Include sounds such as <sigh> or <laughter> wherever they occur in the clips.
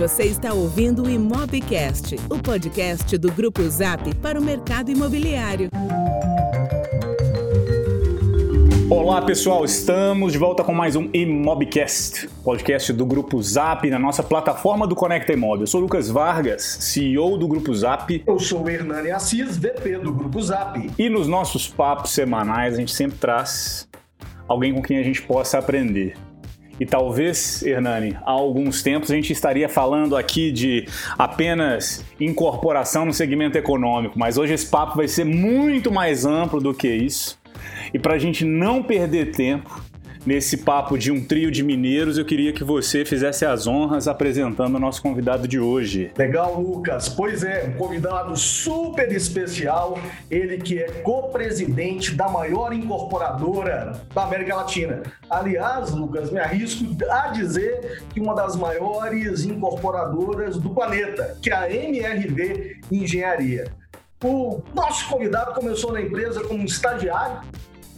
Você está ouvindo o Imobcast, o podcast do Grupo Zap para o mercado imobiliário. Olá pessoal, estamos de volta com mais um Imobcast, podcast do Grupo Zap na nossa plataforma do Conecta Imob. Eu sou Lucas Vargas, CEO do Grupo Zap. Eu sou o Hernani Assis, VP do Grupo Zap. E nos nossos papos semanais a gente sempre traz alguém com quem a gente possa aprender. E talvez, Hernani, há alguns tempos a gente estaria falando aqui de apenas incorporação no segmento econômico, mas hoje esse papo vai ser muito mais amplo do que isso. E para a gente não perder tempo, nesse papo de um trio de mineiros, eu queria que você fizesse as honras apresentando o nosso convidado de hoje. Legal, Lucas. Pois é, um convidado super especial, ele que é co-presidente da maior incorporadora da América Latina. Aliás, Lucas, me arrisco a dizer que uma das maiores incorporadoras do planeta, que é a MRV Engenharia. O nosso convidado começou na empresa como estagiário,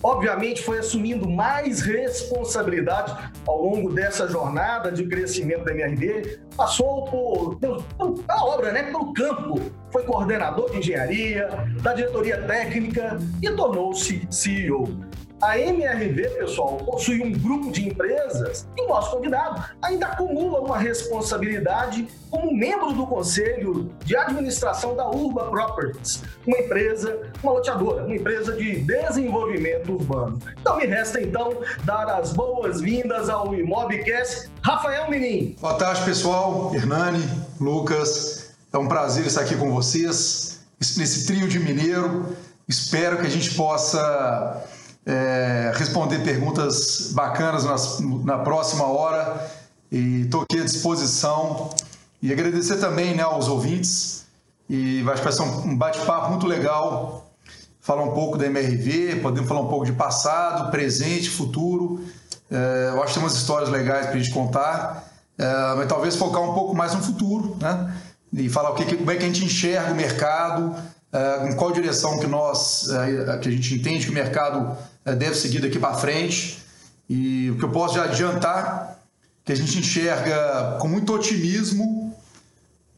obviamente foi assumindo mais responsabilidade ao longo dessa jornada de crescimento da MRD, passou por, por, por a obra, né, pelo campo, foi coordenador de engenharia, da diretoria técnica e tornou-se CEO. A MRV, pessoal, possui um grupo de empresas e nosso convidado ainda acumula uma responsabilidade como membro do conselho de administração da Urba Properties, uma empresa, uma loteadora, uma empresa de desenvolvimento urbano. Então me resta então dar as boas-vindas ao Imobcast, Rafael Menin. Boa tarde, pessoal. Hernani, Lucas, é um prazer estar aqui com vocês nesse trio de mineiro. Espero que a gente possa é, responder perguntas bacanas na, na próxima hora e estou aqui à disposição. E agradecer também né, aos ouvintes. E vai ser um bate-papo muito legal. Falar um pouco da MRV, podemos falar um pouco de passado, presente, futuro. É, eu acho que tem umas histórias legais para a gente contar, é, mas talvez focar um pouco mais no futuro, né? E falar o que, como é que a gente enxerga o mercado, é, em qual direção que nós, é, que a gente entende que o mercado deve seguir daqui para frente. E o que eu posso já adiantar que a gente enxerga com muito otimismo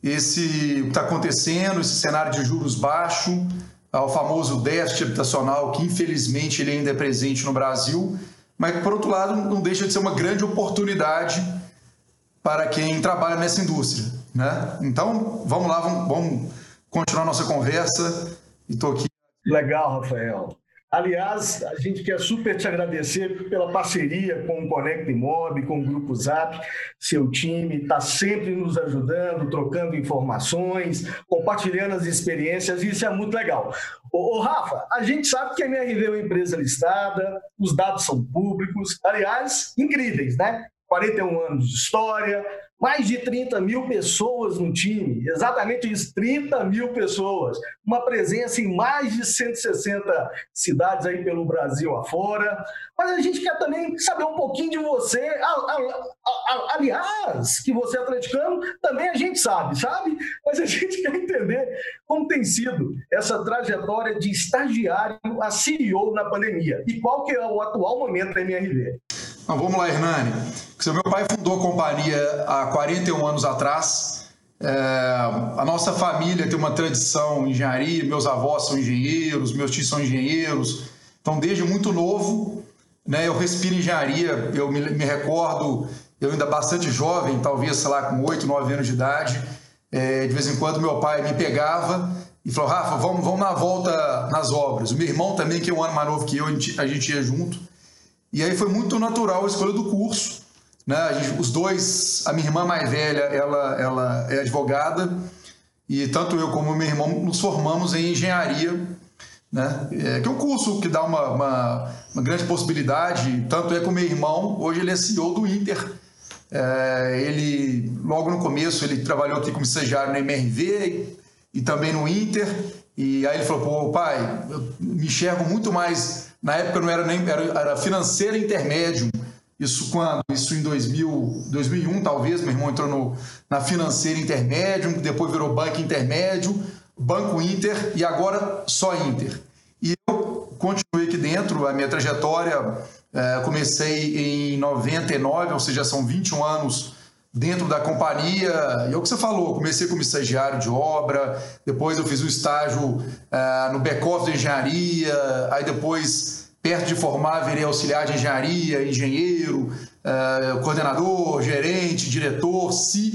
esse o que está acontecendo, esse cenário de juros baixo, o famoso déficit habitacional que infelizmente ele ainda é presente no Brasil, mas por outro lado não deixa de ser uma grande oportunidade para quem trabalha nessa indústria, né? Então vamos lá, vamos, vamos continuar nossa conversa e estou aqui. Legal, Rafael. Aliás, a gente quer super te agradecer pela parceria com o Conecta Imob, com o Grupo Zap. Seu time está sempre nos ajudando, trocando informações, compartilhando as experiências, isso é muito legal. Ô, ô, Rafa, a gente sabe que a MRV é uma empresa listada, os dados são públicos, aliás, incríveis, né? 41 anos de história, mais de 30 mil pessoas no time, exatamente isso, 30 mil pessoas. Uma presença em mais de 160 cidades aí pelo Brasil afora. Mas a gente quer também saber um pouquinho de você. Aliás, que você é atleticano, também a gente sabe, sabe? Mas a <laughs> gente quer entender como tem sido essa trajetória de estagiário a CEO na pandemia e qual que é o atual momento da MRV. Então, vamos lá, Hernani. Seu meu pai fundou a companhia há 41 anos atrás. É, a nossa família tem uma tradição em engenharia, meus avós são engenheiros, meus tios são engenheiros. Então, desde muito novo, né, eu respiro engenharia. Eu me, me recordo, eu ainda bastante jovem, talvez, sei lá, com 8, 9 anos de idade. É, de vez em quando, meu pai me pegava e falou: Rafa, vamos, vamos na volta nas obras. O meu irmão também, que é um ano mais novo que eu, a gente, a gente ia junto. E aí foi muito natural a escolha do curso. Né? Gente, os dois, a minha irmã mais velha, ela, ela é advogada, e tanto eu como meu irmão nos formamos em engenharia, né? É, que é um curso que dá uma, uma, uma, grande possibilidade, tanto é que o meu irmão, hoje ele é CEO do Inter. É, ele, logo no começo, ele trabalhou aqui como estagiário na MRV e, e também no Inter, e aí ele falou, pô, pai, eu me enxergo muito mais na época não era nem era, era financeira intermédio. Isso quando? Isso em 2000, 2001 talvez, meu irmão entrou no, na financeira intermédio, depois virou banco intermédio, banco Inter e agora só Inter. E eu continuei aqui dentro, a minha trajetória, é, comecei em 99, ou seja, são 21 anos dentro da companhia. E é o que você falou, comecei como estagiário de obra, depois eu fiz um estágio uh, no back-office de engenharia, aí depois, perto de formar, virei auxiliar de engenharia, engenheiro, uh, coordenador, gerente, diretor,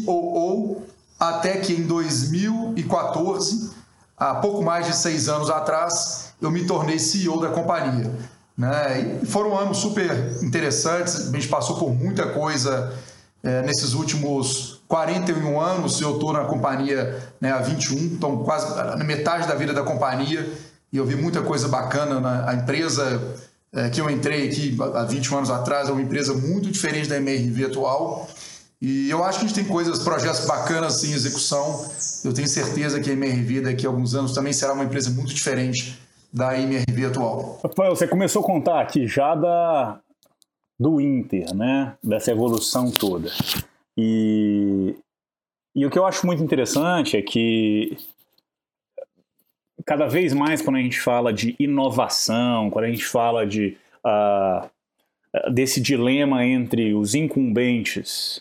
COO, até que em 2014, há pouco mais de seis anos atrás, eu me tornei CEO da companhia. Né? E foram anos super interessantes, a gente passou por muita coisa é, nesses últimos 41 anos, eu estou na companhia né, há 21, então quase na metade da vida da companhia, e eu vi muita coisa bacana na empresa é, que eu entrei aqui há 21 anos atrás, é uma empresa muito diferente da MRV atual. E eu acho que a gente tem coisas, projetos bacanas em execução. Eu tenho certeza que a MRV daqui a alguns anos também será uma empresa muito diferente da MRV atual. Rafael, você começou a contar aqui já da, do Inter, né? Dessa evolução toda. E, e o que eu acho muito interessante é que cada vez mais quando a gente fala de inovação, quando a gente fala de uh, desse dilema entre os incumbentes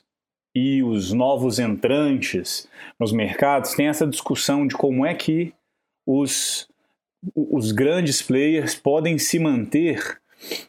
e os novos entrantes nos mercados, tem essa discussão de como é que os, os grandes players podem se manter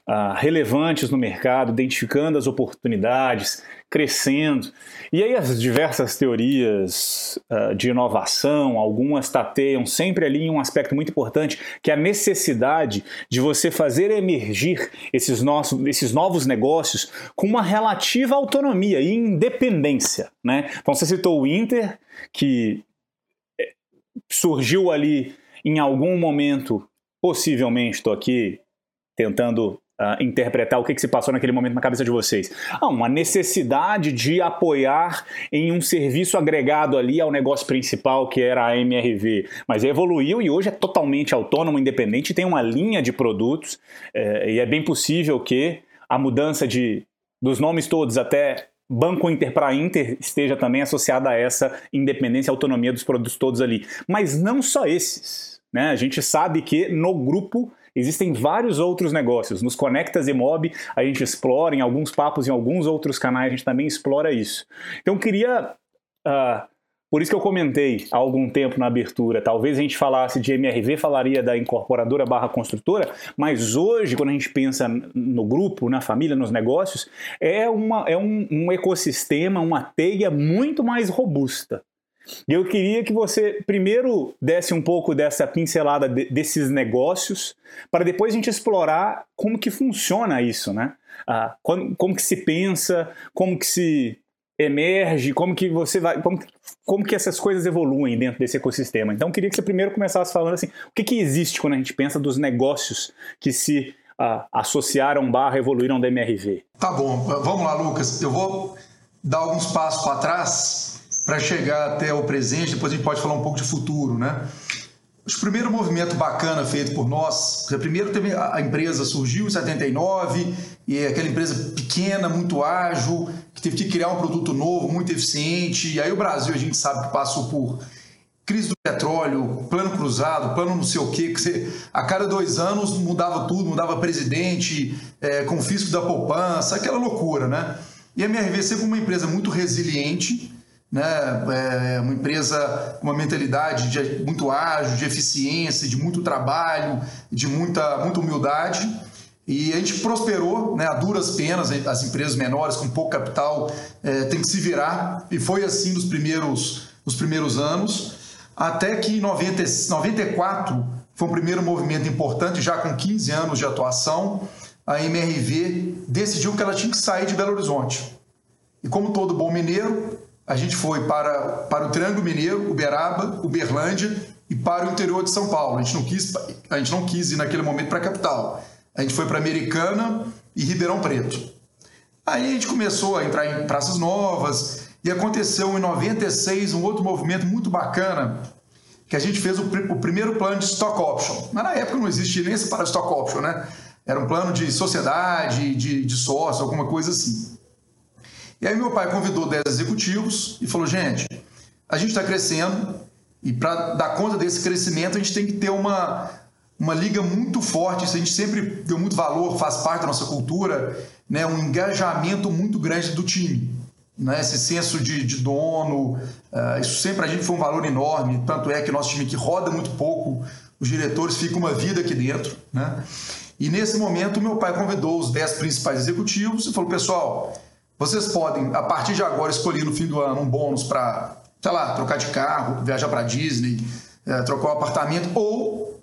uh, relevantes no mercado, identificando as oportunidades, crescendo. E aí as diversas teorias uh, de inovação, algumas tateiam sempre ali em um aspecto muito importante, que é a necessidade de você fazer emergir esses, nossos, esses novos negócios com uma relativa autonomia e independência. Né? Então você citou o Inter, que eh, surgiu ali em algum momento, possivelmente, estou aqui tentando uh, interpretar o que, que, se passou naquele momento na cabeça de vocês? Ah, uma necessidade de apoiar em um serviço agregado ali ao negócio principal que era a MRV, mas evoluiu e hoje é totalmente autônomo, independente, tem uma linha de produtos é, e é bem possível que a mudança de, dos nomes todos até Banco Inter para Inter esteja também associada a essa independência e autonomia dos produtos todos ali. Mas não só esses. Né? A gente sabe que no grupo Existem vários outros negócios. Nos Conectas e Mob a gente explora, em alguns papos, em alguns outros canais a gente também explora isso. Então queria. Uh, por isso que eu comentei há algum tempo na abertura, talvez a gente falasse de MRV, falaria da incorporadora barra construtora, mas hoje, quando a gente pensa no grupo, na família, nos negócios, é, uma, é um, um ecossistema, uma teia muito mais robusta. E eu queria que você primeiro desse um pouco dessa pincelada de, desses negócios, para depois a gente explorar como que funciona isso, né? Ah, como, como que se pensa, como que se emerge, como que você vai, como, como que essas coisas evoluem dentro desse ecossistema. Então, eu queria que você primeiro começasse falando assim, o que, que existe quando a gente pensa dos negócios que se ah, associaram barra evoluíram da MRV. Tá bom, vamos lá, Lucas. Eu vou dar alguns passos para trás para chegar até o presente, depois a gente pode falar um pouco de futuro, né? O primeiro movimento bacana feito por nós, primeiro teve a empresa surgiu em 79 e é aquela empresa pequena, muito ágil, que teve que criar um produto novo, muito eficiente. E aí o Brasil a gente sabe que passou por crise do petróleo, plano cruzado, plano não sei o quê, que você, a cada dois anos mudava tudo, mudava presidente, é, confisco da poupança, aquela loucura, né? E a MRV sempre uma empresa muito resiliente, né? É uma empresa com uma mentalidade de, muito ágil, de eficiência, de muito trabalho, de muita, muita humildade. E a gente prosperou né, a duras penas, as empresas menores com pouco capital é, tem que se virar, e foi assim nos primeiros, nos primeiros anos, até que em 90, 94 foi um primeiro movimento importante, já com 15 anos de atuação, a MRV decidiu que ela tinha que sair de Belo Horizonte. E como todo bom mineiro, a gente foi para, para o Triângulo Mineiro, Uberaba, Uberlândia e para o interior de São Paulo. A gente não quis, a gente não quis ir naquele momento para a capital. A gente foi para Americana e Ribeirão Preto. Aí a gente começou a entrar em praças novas e aconteceu em 96 um outro movimento muito bacana que a gente fez o, o primeiro plano de stock option. Mas na época não existia nem esse para stock option, né? Era um plano de sociedade, de, de sócio, alguma coisa assim. E aí meu pai convidou 10 executivos e falou: gente, a gente está crescendo e para dar conta desse crescimento a gente tem que ter uma, uma liga muito forte. Isso a gente sempre deu muito valor, faz parte da nossa cultura, né? um engajamento muito grande do time. né, esse senso de, de dono, uh, isso sempre a gente foi um valor enorme, tanto é que nosso time que roda muito pouco, os diretores ficam uma vida aqui dentro, né? E nesse momento meu pai convidou os 10 principais executivos e falou, pessoal, vocês podem, a partir de agora, escolher no fim do ano um bônus para, sei lá, trocar de carro, viajar para Disney, é, trocar um apartamento ou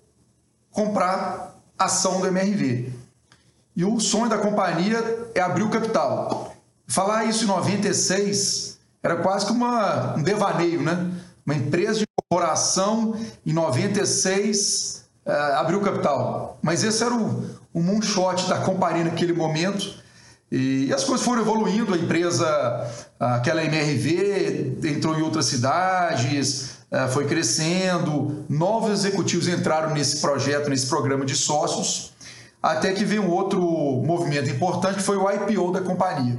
comprar ação do MRV. E o sonho da companhia é abrir o capital. Falar isso em 96 era quase que uma, um devaneio, né? Uma empresa de corporação em 96 uh, é, abriu capital. Mas esse era o, o moonshot da companhia naquele momento. E as coisas foram evoluindo, a empresa, aquela MRV, entrou em outras cidades, é, foi crescendo, novos executivos entraram nesse projeto, nesse programa de sócios, até que veio um outro movimento importante, que foi o IPO da companhia.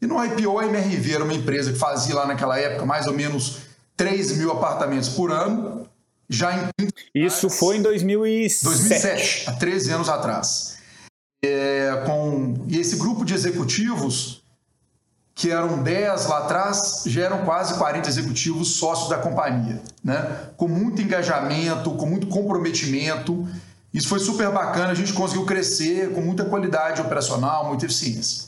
E no IPO, a MRV era uma empresa que fazia lá naquela época mais ou menos 3 mil apartamentos por ano, já em... Isso foi em 2007. 2007, há 13 anos atrás. É, com, e esse grupo de executivos, que eram 10 lá atrás, já eram quase 40 executivos sócios da companhia, né? com muito engajamento, com muito comprometimento. Isso foi super bacana, a gente conseguiu crescer com muita qualidade operacional, muita eficiência.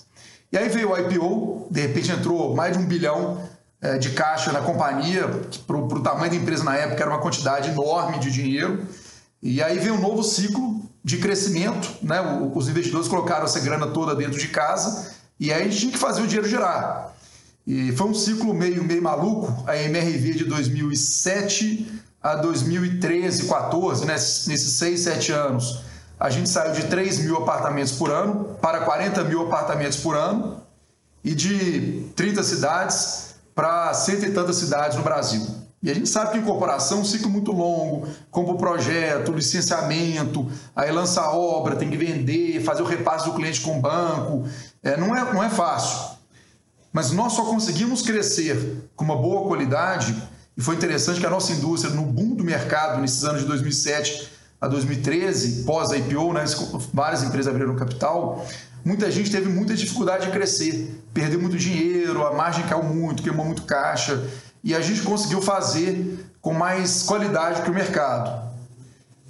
E aí veio o IPO, de repente entrou mais de um bilhão é, de caixa na companhia, que para o tamanho da empresa na época era uma quantidade enorme de dinheiro. E aí veio um novo ciclo de crescimento, né? os investidores colocaram essa grana toda dentro de casa e aí a gente tinha que fazer o dinheiro girar. E foi um ciclo meio, meio maluco, a MRV de 2007 a 2013, 14, né? nesses 6, 7 anos a gente saiu de 3 mil apartamentos por ano para 40 mil apartamentos por ano e de 30 cidades para cento e tantas cidades no Brasil. E a gente sabe que incorporação é um ciclo muito longo, compra o projeto, licenciamento, aí lança a obra, tem que vender, fazer o repasse do cliente com o banco. É, não, é, não é fácil. Mas nós só conseguimos crescer com uma boa qualidade, e foi interessante que a nossa indústria, no boom do mercado, nesses anos de 2007 a 2013, pós IPO, né, várias empresas abriram capital, muita gente teve muita dificuldade de crescer, perdeu muito dinheiro, a margem caiu muito, queimou muito caixa, e a gente conseguiu fazer com mais qualidade que o mercado.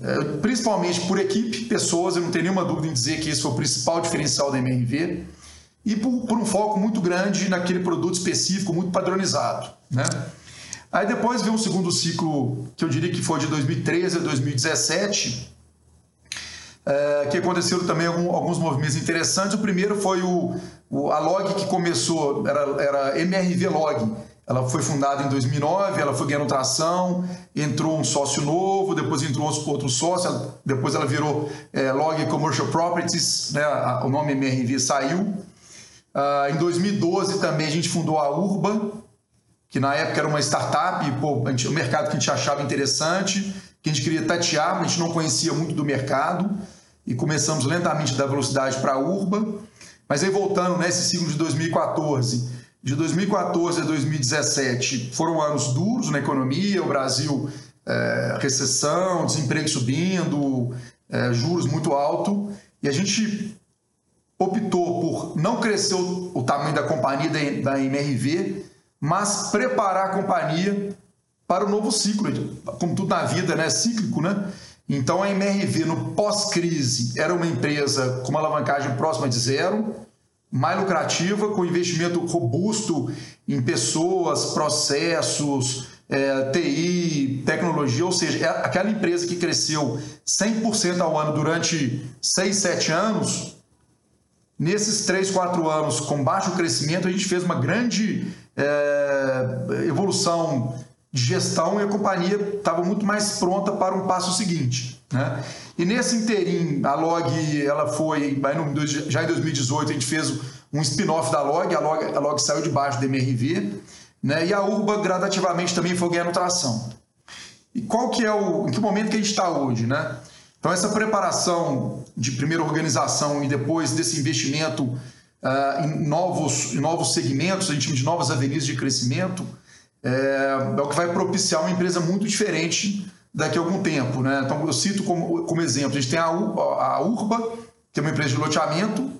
É, principalmente por equipe, pessoas, eu não tenho nenhuma dúvida em dizer que esse foi o principal diferencial da MRV, e por, por um foco muito grande naquele produto específico, muito padronizado. Né? Aí depois veio um segundo ciclo, que eu diria que foi de 2013 a 2017, é, que aconteceram também alguns movimentos interessantes. O primeiro foi o, o, a Log que começou, era, era MRV Log. Ela foi fundada em 2009, ela foi ganhando tração, entrou um sócio novo, depois entrou outro sócio, depois ela virou é, Log Commercial Properties, né, o nome MRV saiu. Uh, em 2012 também a gente fundou a Urba, que na época era uma startup, pô, gente, um mercado que a gente achava interessante, que a gente queria tatear, mas a gente não conhecia muito do mercado, e começamos lentamente a dar velocidade para a Urba. Mas aí voltando nesse né, ciclo de 2014, de 2014 a 2017 foram anos duros na economia, o Brasil, é, recessão, desemprego subindo, é, juros muito alto, e a gente optou por não crescer o, o tamanho da companhia da, da MRV, mas preparar a companhia para o novo ciclo, como tudo na vida, né? Cíclico, né? Então a MRV no pós-crise era uma empresa com uma alavancagem próxima de zero, mais lucrativa, com investimento robusto em pessoas, processos, é, TI, tecnologia, ou seja, é aquela empresa que cresceu 100% ao ano durante 6, 7 anos, nesses 3, 4 anos com baixo crescimento, a gente fez uma grande é, evolução de gestão e a companhia estava muito mais pronta para um passo seguinte. Né? E nesse interim, a Log ela foi, já em 2018, a gente fez um spin-off da Log, a Log, a Log saiu debaixo da MRV, né? e a Urba gradativamente também foi ganhando tração. E qual que é o, em que momento que a gente está hoje? Né? Então essa preparação de primeira organização e depois desse investimento uh, em, novos, em novos segmentos, a gente de novas avenidas de crescimento, é, é, o que vai propiciar uma empresa muito diferente daqui a algum tempo. Né? Então, eu cito como, como exemplo: a gente tem a, a Urba, que é uma empresa de loteamento,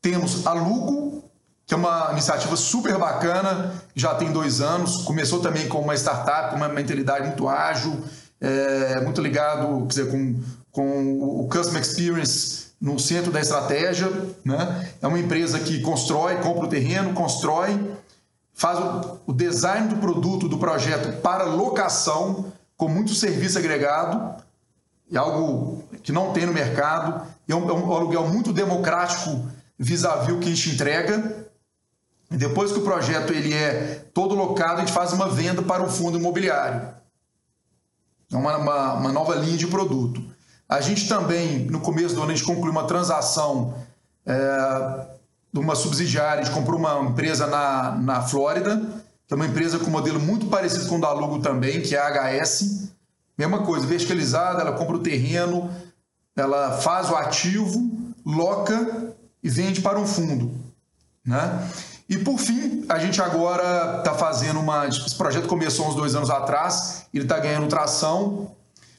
temos a Lugo, que é uma iniciativa super bacana, já tem dois anos, começou também com uma startup, uma mentalidade muito ágil, é, muito ligado quer dizer, com, com o Customer Experience no centro da estratégia. Né? É uma empresa que constrói, compra o terreno, constrói, faz o, o design do produto, do projeto para locação, com muito serviço agregado, é algo que não tem no mercado, é um, é um aluguel muito democrático vis-à-vis o que a gente entrega. Depois que o projeto ele é todo locado, a gente faz uma venda para o fundo imobiliário. É uma, uma, uma nova linha de produto. A gente também, no começo do ano, a gente concluiu uma transação é, de uma subsidiária, a gente comprou uma empresa na, na Flórida, é uma empresa com um modelo muito parecido com o da Lugo também, que é a HS. Mesma coisa, verticalizada, ela compra o terreno, ela faz o ativo, loca e vende para um fundo. Né? E por fim, a gente agora está fazendo uma. Esse projeto começou uns dois anos atrás, ele está ganhando tração.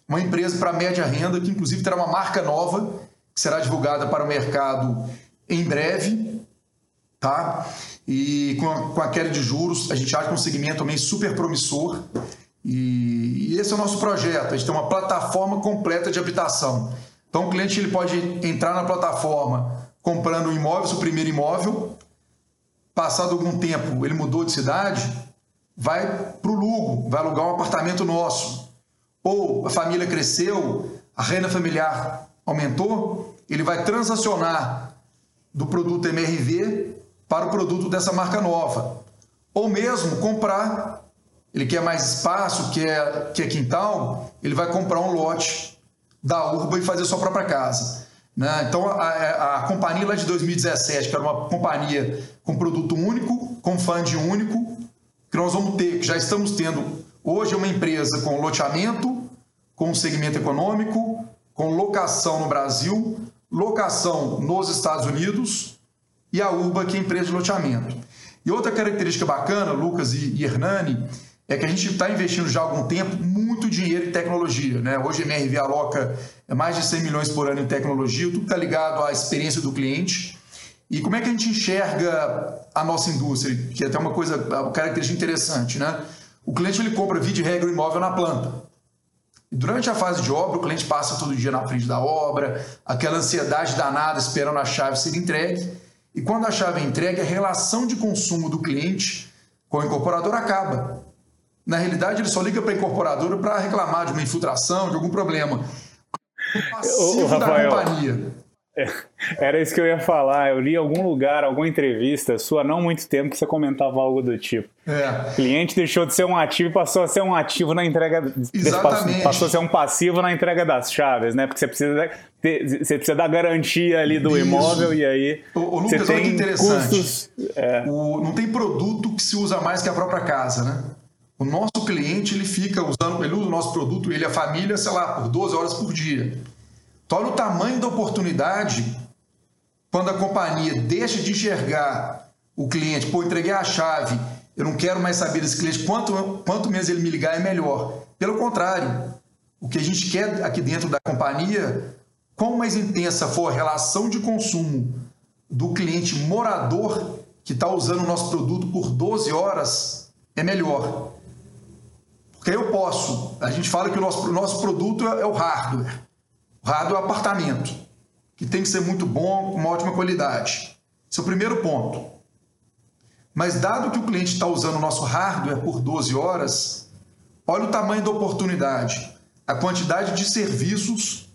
Uma empresa para média renda, que inclusive terá uma marca nova, que será divulgada para o mercado em breve. Tá? E com a, com a queda de juros, a gente acha que é um segmento também super promissor. E, e esse é o nosso projeto. A gente tem uma plataforma completa de habitação. Então o cliente ele pode entrar na plataforma comprando um imóvel, seu primeiro imóvel, passado algum tempo ele mudou de cidade, vai para o Lugo, vai alugar um apartamento nosso. Ou a família cresceu, a renda familiar aumentou, ele vai transacionar do produto MRV para o produto dessa marca nova. Ou mesmo comprar, ele quer mais espaço, quer, quer quintal, ele vai comprar um lote da Urba e fazer sua própria casa. Né? Então, a, a, a, companhia lá de 2017, que era uma companhia com produto único, com fund único, que nós vamos ter, que já estamos tendo hoje é uma empresa com loteamento, com segmento econômico, com locação no Brasil, locação nos Estados Unidos e a URBA, que é empresa de loteamento. E outra característica bacana, Lucas e, e Hernani, é que a gente está investindo já há algum tempo muito dinheiro em tecnologia. Né? Hoje a MRV aloca mais de 100 milhões por ano em tecnologia, tudo está ligado à experiência do cliente. E como é que a gente enxerga a nossa indústria? Que é até uma coisa, uma característica interessante. Né? O cliente ele compra via de regra o imóvel na planta. E durante a fase de obra, o cliente passa todo dia na frente da obra, aquela ansiedade danada esperando a chave ser entregue. E quando a chave é entregue, a relação de consumo do cliente com o incorporador acaba. Na realidade, ele só liga para a incorporadora para reclamar de uma infiltração, de algum problema. O passivo Rafael, da companhia. É, era isso que eu ia falar. Eu li em algum lugar, alguma entrevista sua, não muito tempo, que você comentava algo do tipo. É. O cliente deixou de ser um ativo e passou a ser um ativo na entrega. Exatamente. Passou a ser um passivo na entrega das chaves, né? Porque você precisa, ter, você precisa dar garantia ali do isso. imóvel e aí. O, o Lucas, você tem interessante. Custos, é. o, não tem produto que se usa mais que a própria casa, né? O nosso cliente ele fica usando, ele usa o nosso produto, ele e a família, sei lá, por 12 horas por dia. Então, olha o tamanho da oportunidade quando a companhia deixa de enxergar o cliente, pô, entreguei a chave, eu não quero mais saber desse cliente, quanto, quanto menos ele me ligar é melhor. Pelo contrário, o que a gente quer aqui dentro da companhia, quanto mais intensa for a relação de consumo do cliente morador que está usando o nosso produto por 12 horas, é melhor. Porque eu posso. A gente fala que o nosso, o nosso produto é, é o hardware. O hardware é o apartamento, que tem que ser muito bom, com uma ótima qualidade. Esse é o primeiro ponto. Mas dado que o cliente está usando o nosso hardware por 12 horas, olha o tamanho da oportunidade, a quantidade de serviços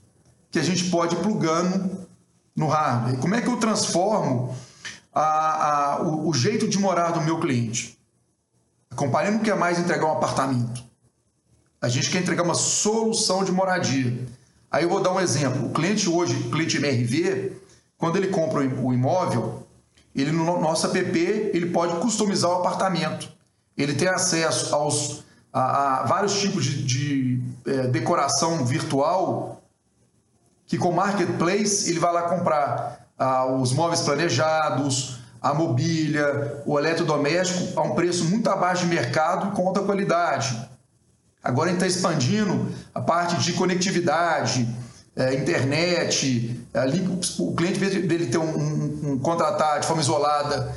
que a gente pode ir plugando no hardware. Como é que eu transformo a, a, o, o jeito de morar do meu cliente? A companhia não quer mais entregar um apartamento. A gente quer entregar uma solução de moradia. Aí eu vou dar um exemplo. O cliente hoje, o cliente MRV, quando ele compra o imóvel, ele no nosso app ele pode customizar o apartamento. Ele tem acesso aos a, a vários tipos de, de é, decoração virtual que com marketplace ele vai lá comprar ah, os móveis planejados, a mobília, o eletrodoméstico a um preço muito abaixo de mercado com alta qualidade. Agora a gente está expandindo a parte de conectividade, é, internet, ali o cliente, dele ter um, um, um, contratar de forma isolada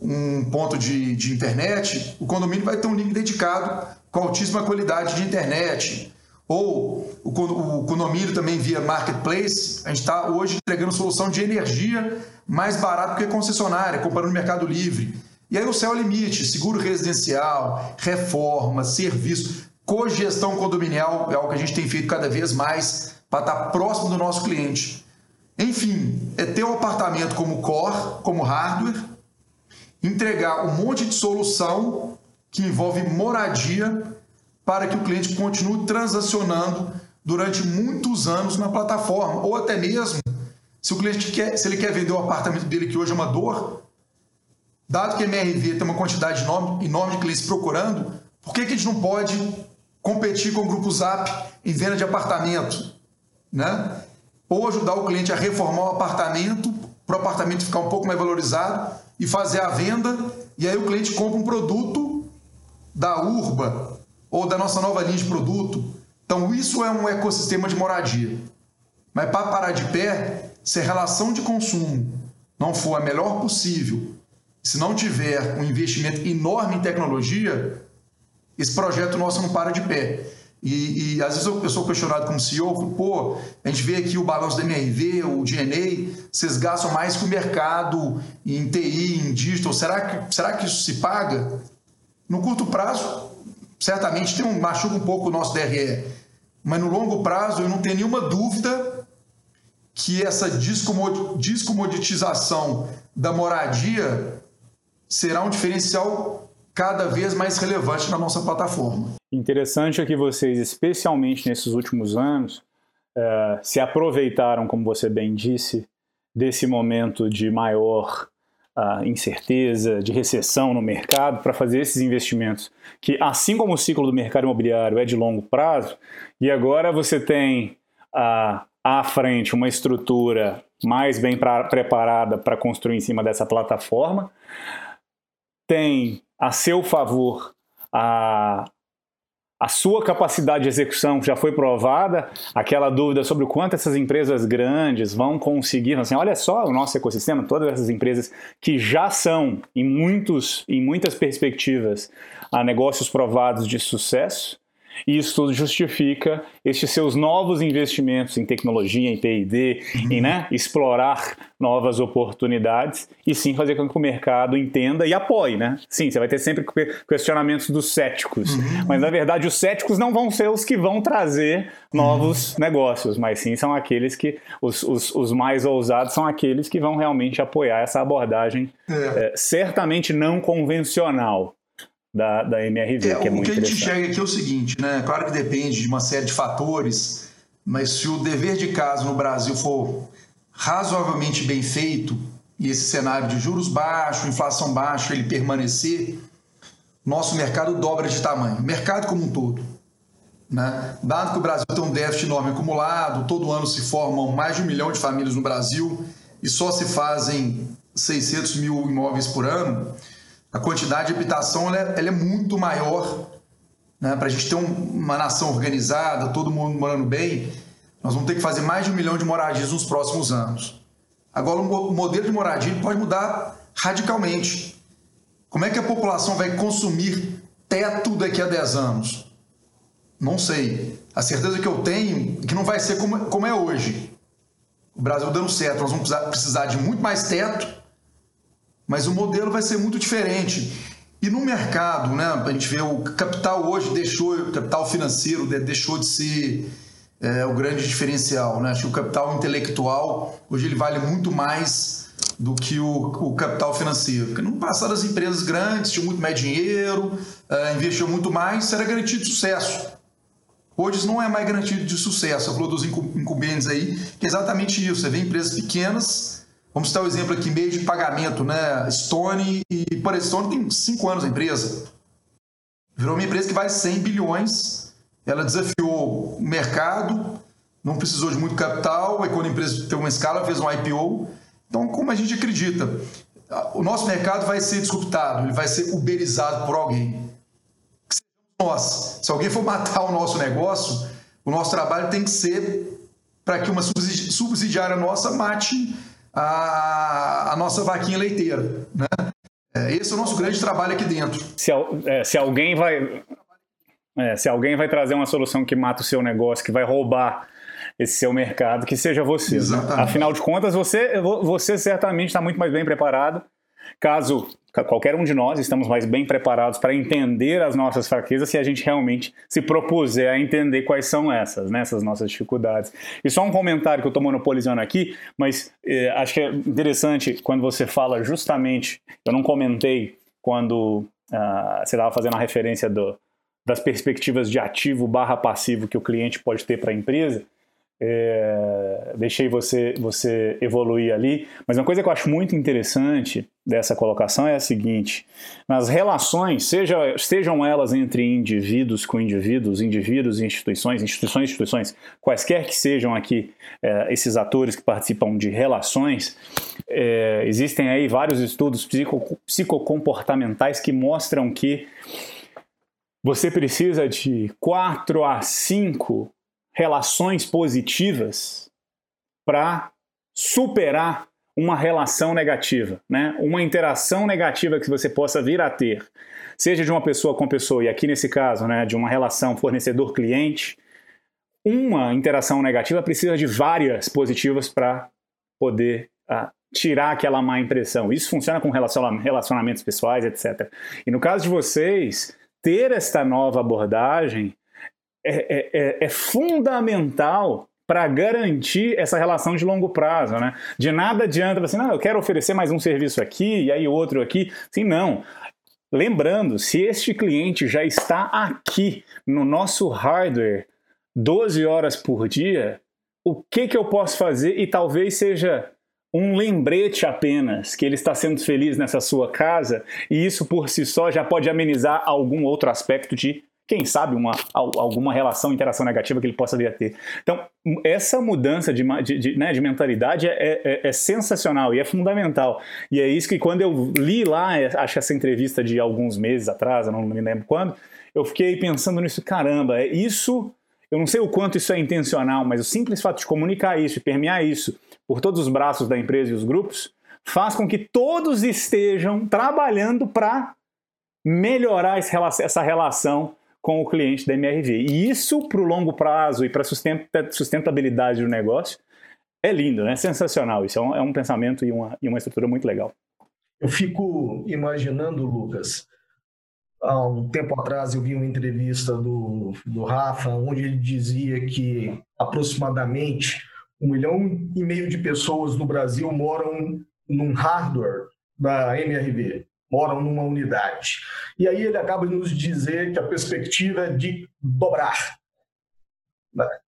um ponto de, de internet, o condomínio vai ter um link dedicado com altíssima qualidade de internet. Ou o, o condomínio também via marketplace, a gente está hoje entregando solução de energia mais barato que concessionária, comparando o Mercado Livre. E aí o céu é o limite, seguro residencial, reforma, serviço, cogestão condominial é algo que a gente tem feito cada vez mais para estar próximo do nosso cliente. Enfim, é ter um apartamento como core, como hardware, entregar um monte de solução que envolve moradia para que o cliente continue transacionando durante muitos anos na plataforma, ou até mesmo se o cliente quer, se ele quer vender o apartamento dele que hoje é uma dor, dado que a MRV tem uma quantidade enorme, enorme de clientes procurando, por que, que a gente não pode competir com o grupo Zap em venda de apartamento, né? Ou ajudar o cliente a reformar o apartamento para o apartamento ficar um pouco mais valorizado e fazer a venda, e aí o cliente compra um produto da Urba ou da nossa nova linha de produto. Então, isso é um ecossistema de moradia. Mas para parar de pé, se a relação de consumo não for a melhor possível, se não tiver um investimento enorme em tecnologia, esse projeto nosso não para de pé. E, e, às vezes eu, eu sou questionado como CEO, pô, a gente vê aqui o balanço da MRV, o DNA, vocês gastam mais que o mercado em TI, em digital, será que, será que isso se paga? No curto prazo, certamente tem um, machuca um pouco o nosso DRE, mas no longo prazo eu não tenho nenhuma dúvida que essa descomoditização da moradia será um diferencial cada vez mais relevante na nossa plataforma. Interessante é que vocês, especialmente nesses últimos anos, uh, se aproveitaram, como você bem disse, desse momento de maior uh, incerteza, de recessão no mercado, para fazer esses investimentos, que assim como o ciclo do mercado imobiliário é de longo prazo, e agora você tem uh, à frente uma estrutura mais bem pra, preparada para construir em cima dessa plataforma, tem a seu favor a, a sua capacidade de execução já foi provada, aquela dúvida sobre o quanto essas empresas grandes vão conseguir, assim, olha só o nosso ecossistema, todas essas empresas que já são, em, muitos, em muitas perspectivas, negócios provados de sucesso, e isso tudo justifica estes seus novos investimentos em tecnologia, em P&D, uhum. em né, explorar novas oportunidades e sim fazer com que o mercado entenda e apoie, né? Sim, você vai ter sempre questionamentos dos céticos, uhum. mas na verdade os céticos não vão ser os que vão trazer novos uhum. negócios, mas sim são aqueles que, os, os, os, mais ousados são aqueles que vão realmente apoiar essa abordagem é. É, certamente não convencional, da, da MRV, é, que é muito O que a gente enxerga aqui é o seguinte, né? Claro que depende de uma série de fatores, mas se o dever de casa no Brasil for razoavelmente bem feito e esse cenário de juros baixos, inflação baixa, ele permanecer, nosso mercado dobra de tamanho, mercado como um todo. Né? Dado que o Brasil tem um déficit enorme acumulado, todo ano se formam mais de um milhão de famílias no Brasil e só se fazem 600 mil imóveis por ano, a quantidade de habitação ela é, ela é muito maior. Né? Para a gente ter um, uma nação organizada, todo mundo morando bem, nós vamos ter que fazer mais de um milhão de moradias nos próximos anos. Agora, o modelo de moradia pode mudar radicalmente. Como é que a população vai consumir teto daqui a 10 anos? Não sei. A certeza que eu tenho é que não vai ser como, como é hoje. O Brasil dando certo, nós vamos precisar, de muito mais teto mas o modelo vai ser muito diferente. E no mercado, né, a gente vê o capital hoje deixou, o capital financeiro deixou de ser é, o grande diferencial. Né? Acho que o capital intelectual hoje ele vale muito mais do que o, o capital financeiro. Porque no passado as empresas grandes tinham muito mais dinheiro, é, investiam muito mais, era garantido sucesso. Hoje isso não é mais garantido de sucesso. Você falou dos incumbentes aí, que é exatamente isso. Você vê empresas pequenas Vamos citar o um exemplo aqui, meio de pagamento, né? Stone, e por Stone tem 5 anos a empresa. Virou uma empresa que vale 100 bilhões. Ela desafiou o mercado, não precisou de muito capital, e quando a empresa teve uma escala, fez um IPO. Então, como a gente acredita, o nosso mercado vai ser disruptado, ele vai ser uberizado por alguém. Nós. Se alguém for matar o nosso negócio, o nosso trabalho tem que ser para que uma subsidiária nossa mate a, a nossa vaquinha leiteira. Né? É, esse é o nosso grande trabalho aqui dentro. Se, é, se alguém vai. É, se alguém vai trazer uma solução que mata o seu negócio, que vai roubar esse seu mercado, que seja você. Exatamente. Afinal de contas, você, você certamente está muito mais bem preparado. Caso qualquer um de nós estamos mais bem preparados para entender as nossas fraquezas se a gente realmente se propuser a entender quais são essas, né, essas nossas dificuldades. E só um comentário que eu estou monopolizando aqui, mas eh, acho que é interessante quando você fala justamente, eu não comentei quando uh, você estava fazendo a referência do, das perspectivas de ativo barra passivo que o cliente pode ter para a empresa, é, deixei você, você evoluir ali, mas uma coisa que eu acho muito interessante dessa colocação é a seguinte: nas relações, seja, sejam elas entre indivíduos com indivíduos, indivíduos e instituições, instituições e instituições, quaisquer que sejam aqui é, esses atores que participam de relações, é, existem aí vários estudos psico, psicocomportamentais que mostram que você precisa de 4 a 5 relações positivas para superar uma relação negativa, né? Uma interação negativa que você possa vir a ter, seja de uma pessoa com pessoa e aqui nesse caso, né, de uma relação fornecedor-cliente, uma interação negativa precisa de várias positivas para poder uh, tirar aquela má impressão. Isso funciona com relacionamentos pessoais, etc. E no caso de vocês, ter esta nova abordagem é, é, é, é fundamental para garantir essa relação de longo prazo, né? De nada adianta assim, não, eu quero oferecer mais um serviço aqui e aí outro aqui. Sim, não. Lembrando, se este cliente já está aqui no nosso hardware 12 horas por dia, o que, que eu posso fazer? E talvez seja um lembrete apenas que ele está sendo feliz nessa sua casa, e isso por si só já pode amenizar algum outro aspecto de quem sabe, uma, alguma relação, interação negativa que ele possa vir a ter. Então, essa mudança de, de, de, né, de mentalidade é, é, é, sensacional e é fundamental. E é isso que quando eu li lá, é, acho essa entrevista de alguns meses atrás, eu não me lembro quando, eu fiquei pensando nisso, caramba, é isso, eu não sei o quanto isso é intencional, mas o simples fato de comunicar isso e permear isso por todos os braços da empresa e os grupos, faz com que todos estejam trabalhando para melhorar essa relação com o cliente da MRV. E isso, para o longo prazo e para a sustentabilidade do negócio, é lindo, né? sensacional. Isso é um, é um pensamento e uma, e uma estrutura muito legal. Eu fico imaginando, Lucas, há um tempo atrás eu vi uma entrevista do, do Rafa, onde ele dizia que aproximadamente um milhão e meio de pessoas no Brasil moram num hardware da MRV moram numa unidade. E aí ele acaba de nos dizer que a perspectiva é de dobrar.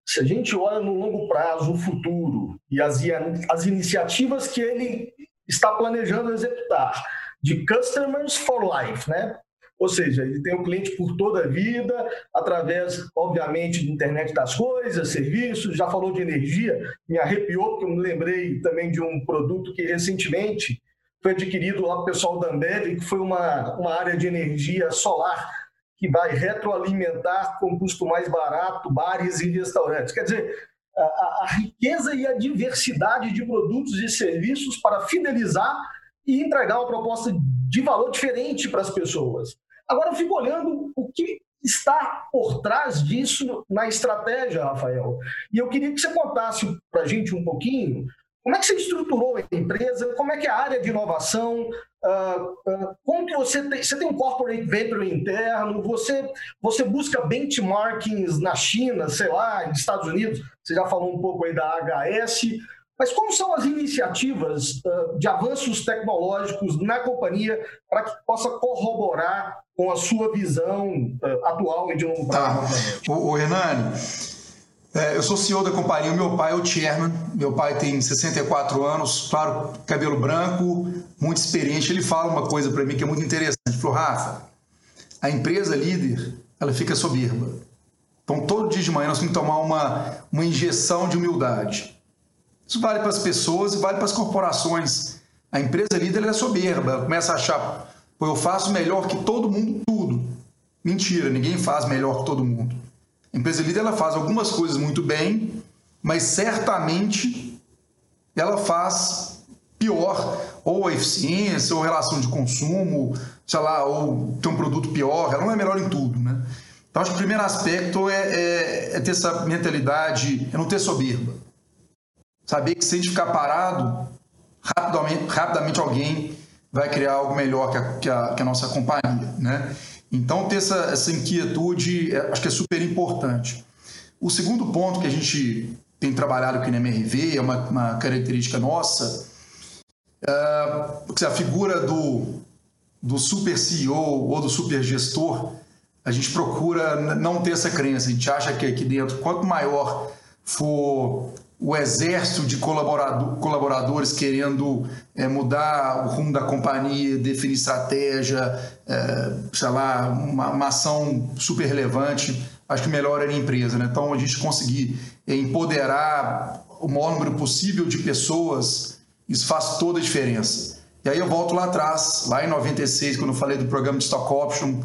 Se a gente olha no longo prazo, o futuro e as, as iniciativas que ele está planejando executar, de Customers for Life, né? Ou seja, ele tem o cliente por toda a vida, através, obviamente, de internet das coisas, serviços, já falou de energia, me arrepiou, porque eu me lembrei também de um produto que recentemente foi adquirido lá o pessoal da Ambev, que foi uma, uma área de energia solar que vai retroalimentar com custo mais barato bares e restaurantes. Quer dizer, a, a, riqueza e a diversidade de produtos e serviços para fidelizar e entregar uma proposta de valor diferente para as pessoas. Agora eu fico olhando o que está por trás disso na estratégia, Rafael. E eu queria que você contasse para a gente um pouquinho como é que você estruturou a empresa? Como é que é a área de inovação? Uh, uh, como que você tem, você tem um corporate venture interno? Você, você busca benchmarkings na China, sei lá, nos Estados Unidos? Você já falou um pouco aí da HS. Mas como são as iniciativas uh, de avanços tecnológicos na companhia para que possa corroborar com a sua visão atual e de longo prazo? Tá. O, o Hernani, é, eu sou CEO da companhia, meu pai é o chairman, meu pai tem 64 anos, claro, cabelo branco, muito experiente. Ele fala uma coisa para mim que é muito interessante. Ele falou, Rafa, a empresa líder, ela fica soberba. Então, todo dia de manhã nós temos que tomar uma, uma injeção de humildade. Isso vale para as pessoas e vale para as corporações. A empresa líder é soberba, ela começa a achar, pô, eu faço melhor que todo mundo tudo. Mentira, ninguém faz melhor que todo mundo. A empresa líder ela faz algumas coisas muito bem, mas certamente ela faz pior ou a eficiência, ou relação de consumo, sei lá, ou ter um produto pior, ela não é melhor em tudo, né? Então, acho que o primeiro aspecto é, é, é ter essa mentalidade, é não ter soberba. Saber que se a gente ficar parado, rapidamente, rapidamente alguém vai criar algo melhor que a, que a, que a nossa companhia, né? Então, ter essa, essa inquietude, é, acho que é super importante. O segundo ponto que a gente tem trabalhado aqui na MRV, é uma, uma característica nossa, é, a figura do, do super CEO ou do super gestor, a gente procura não ter essa crença. A gente acha que aqui dentro, quanto maior for o exército de colaborador, colaboradores querendo é, mudar o rumo da companhia, definir estratégia, é, sei lá, uma, uma, ação super relevante, acho que melhor era a empresa. Né? Então, a gente conseguir empoderar o maior número possível de pessoas, isso faz toda a diferença. E aí eu volto lá atrás, lá em 96, quando eu falei do programa de Stock Option,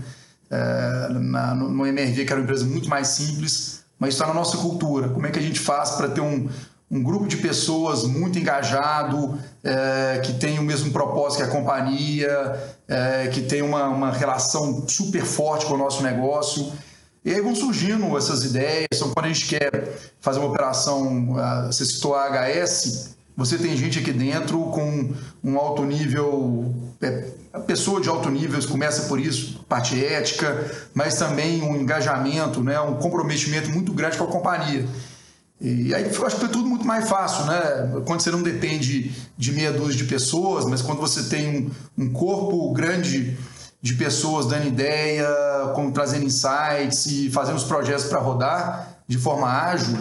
é, na, no, no MRV, que era uma empresa muito mais simples, mas está na nossa cultura. Como é que a gente faz para ter um, um grupo de pessoas muito engajado, é, que tem o mesmo propósito que a companhia, é, que tem uma, uma relação super forte com o nosso negócio. E aí vão surgindo essas ideias. Então, quando a gente quer fazer uma operação, você citou a HS, você tem gente aqui dentro com um alto nível, é, a pessoa de alto nível começa por isso, parte ética, mas também um engajamento, né, um comprometimento muito grande com a companhia. E aí eu acho que foi tudo muito mais fácil, né? Quando você não depende de meia dúzia de pessoas, mas quando você tem um, um corpo grande de pessoas dando ideia, como trazendo insights e fazendo os projetos para rodar de forma ágil,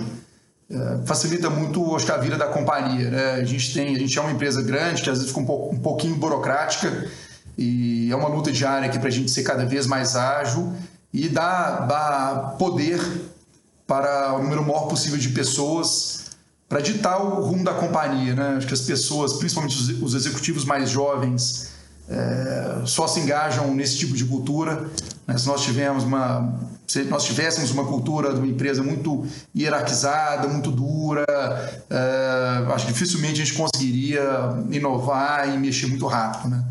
é, facilita muito acho que a vida da companhia. Né? A gente tem, a gente é uma empresa grande que às vezes fica um, um pouquinho burocrática e é uma luta diária aqui para a gente ser cada vez mais ágil e dar poder para o número maior possível de pessoas para ditar o rumo da companhia. Né? Acho que as pessoas, principalmente os executivos mais jovens, é, só se engajam nesse tipo de cultura. Né? Se nós uma, se nós tivéssemos uma cultura de uma empresa muito hierarquizada, muito dura, é, acho que dificilmente a gente conseguiria inovar e mexer muito rápido. Né?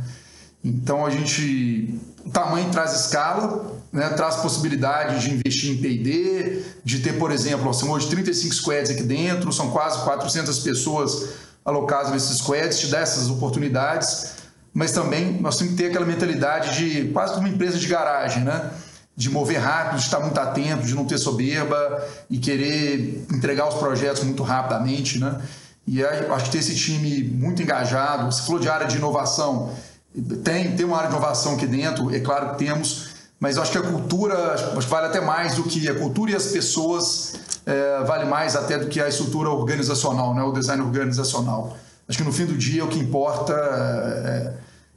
Então a gente, o tamanho traz escala, né, traz possibilidade de investir em P&D, de ter, por exemplo, são hoje 35 squads aqui dentro, são quase 400 pessoas alocadas nesses squads, te dá essas oportunidades mas também nós temos que ter aquela mentalidade de quase uma empresa de garagem, né? De mover rápido, de estar muito atento, de não ter soberba e querer entregar os projetos muito rapidamente, né? E acho que ter esse time muito engajado, você falou de área de inovação, tem, tem uma área de inovação aqui dentro, é claro que temos, mas acho que a cultura vale até mais do que a cultura e as pessoas, é, vale mais até do que a estrutura organizacional, né? o design organizacional. Acho que no fim do dia o que importa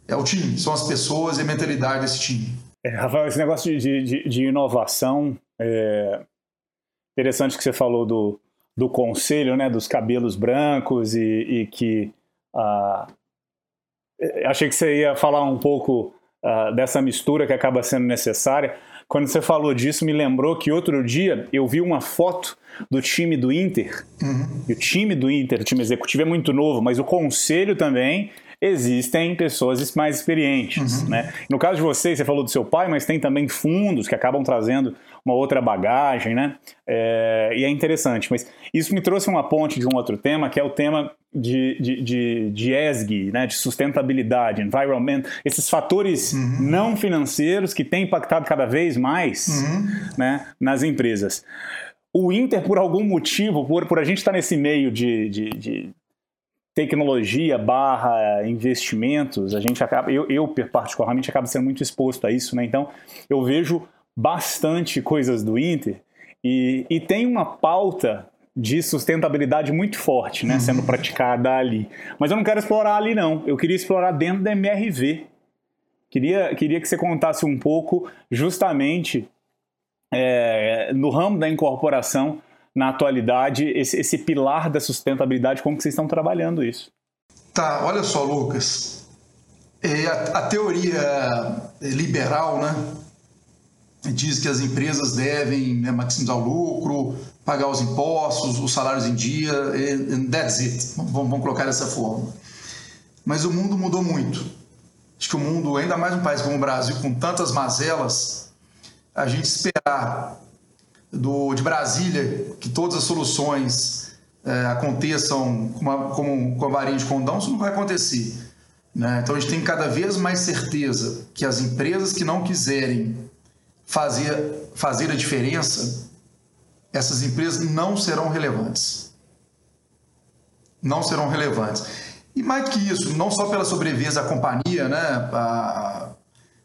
é, é o time, são as pessoas e a mentalidade desse time. É, Rafael, esse negócio de, de, de, inovação, é interessante que você falou do, do conselho, né, dos cabelos brancos e, e que é, achei que você ia falar um pouco ah, dessa mistura que acaba sendo necessária. Quando você falou disso, me lembrou que outro dia eu vi uma foto do time do Inter. Uhum. E o time do Inter, o time executivo é muito novo, mas o conselho também existem pessoas mais experientes. Uhum. Né? No caso de vocês, você falou do seu pai, mas tem também fundos que acabam trazendo uma outra bagagem, né? É, e é interessante. Mas isso me trouxe uma ponte de um outro tema, que é o tema de, de, de, de ESG, né? de sustentabilidade, environment, esses fatores uhum. não financeiros que têm impactado cada vez mais uhum. né? nas empresas. O Inter, por algum motivo, por, por a gente estar nesse meio de, de, de tecnologia barra investimentos, a gente acaba, eu, eu particularmente acabo sendo muito exposto a isso, né? Então eu vejo bastante coisas do Inter e, e tem uma pauta de sustentabilidade muito forte, né, sendo uhum. praticada ali. Mas eu não quero explorar ali não, eu queria explorar dentro da MRV. Queria, queria que você contasse um pouco justamente é, no ramo da incorporação na atualidade, esse, esse pilar da sustentabilidade, como que vocês estão trabalhando isso? Tá, olha só, Lucas. É, a, a, teoria liberal, né, diz que as empresas devem né, maximizar o lucro, pagar os impostos, os salários em dia, and that's it. Vamos, vamos colocar dessa forma. mas o mundo mudou muito. Acho que o mundo, ainda mais um país como o Brasil, com tantas mazelas, a gente esperar do, de Brasília que todas as soluções é, aconteçam com, uma, como, com a varinha de condão, isso não vai acontecer. Né? Então a gente tem cada vez mais certeza que as empresas que não quiserem fazer, fazer a diferença, essas empresas não serão relevantes. Não serão relevantes. E mais que isso, não só pela sobrevivência da companhia, né? A,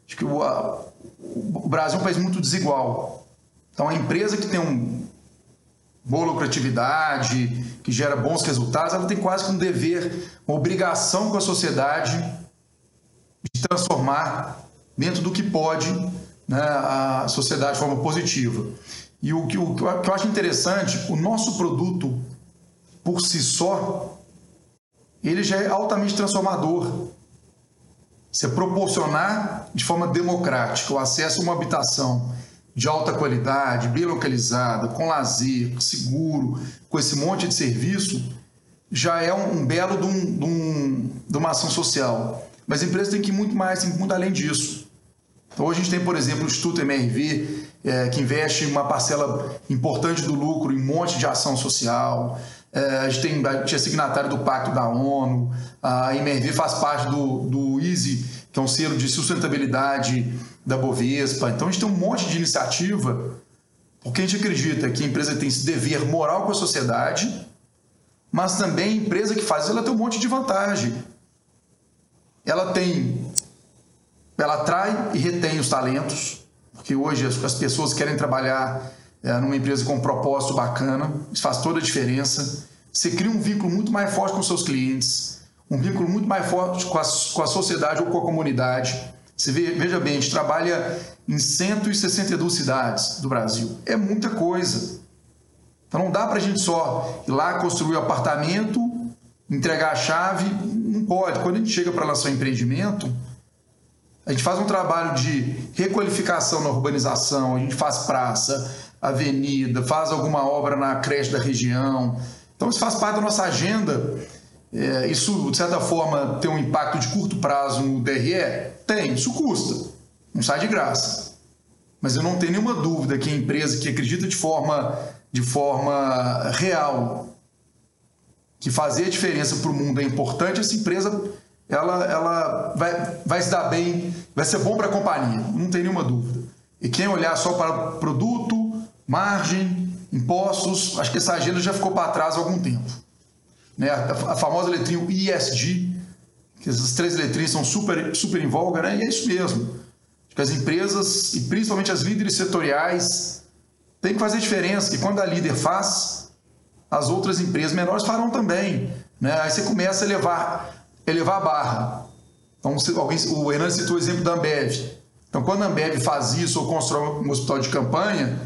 acho que o, a, o Brasil é um país muito desigual. Então, a empresa que tem um boa lucratividade, que gera bons resultados, ela tem quase que um dever, uma obrigação com a sociedade de transformar dentro do que pode né, a sociedade de forma positiva. E o, o, o que eu acho interessante, o nosso produto por si só, ele já é altamente transformador. Você proporcionar de forma democrática o acesso a uma habitação de alta qualidade, bem localizada, com lazer, seguro, com esse monte de serviço, já é um, um belo de, um, de, um, de, uma ação social. Mas a empresa tem que ir muito mais, tem que ir muito além disso. Então, hoje a gente tem, por exemplo, o Instituto MRV, é, que investe uma parcela importante do lucro em um monte de ação social. É, a gente tem, a gente é signatário do Pacto da ONU, a MRV faz parte do, do EASY, que é um selo de sustentabilidade da Bovespa. Então a gente tem um monte de iniciativa, porque a gente acredita que a empresa tem esse dever moral com a sociedade, mas também a empresa que faz ela tem um monte de vantagem. Ela tem, ela atrai e retém os talentos, porque hoje as, as pessoas querem trabalhar é, numa empresa com um propósito bacana, isso faz toda a diferença. Você cria um vínculo muito mais forte com seus clientes, um vínculo muito mais forte com a, com a sociedade ou com a comunidade. Você vê, veja bem, a gente trabalha em 162 cidades do Brasil. É muita coisa. Então não dá para a gente só ir lá construir um apartamento, entregar a chave. Não pode. Quando a gente chega para lançar um empreendimento, a gente faz um trabalho de requalificação na urbanização, a gente faz praça, avenida, faz alguma obra na creche da região. Então isso faz parte da nossa agenda. É, isso, de certa forma, tem um impacto de curto prazo no DRE? Tem, isso custa. Não sai de graça. Mas eu não tenho nenhuma dúvida que a empresa que acredita de forma, de forma real que fazer a diferença para o mundo é importante, essa empresa ela, ela vai, vai se dar bem, vai ser bom para a companhia, não tem nenhuma dúvida. E quem olhar só para produto, margem, impostos, acho que essa agenda já ficou para trás há algum tempo. Né? A, famosa letrinha ISD, que essas três letrinhas são super, super em voga, né? e é isso mesmo. Que as empresas, e principalmente as líderes setoriais, têm que fazer diferença, que quando a líder faz, as outras empresas menores farão também. Né? Aí você começa a elevar, elevar a barra. Então, alguém, o Renan citou o exemplo da Ambev. Então, quando a Ambev faz isso ou constrói um hospital de campanha,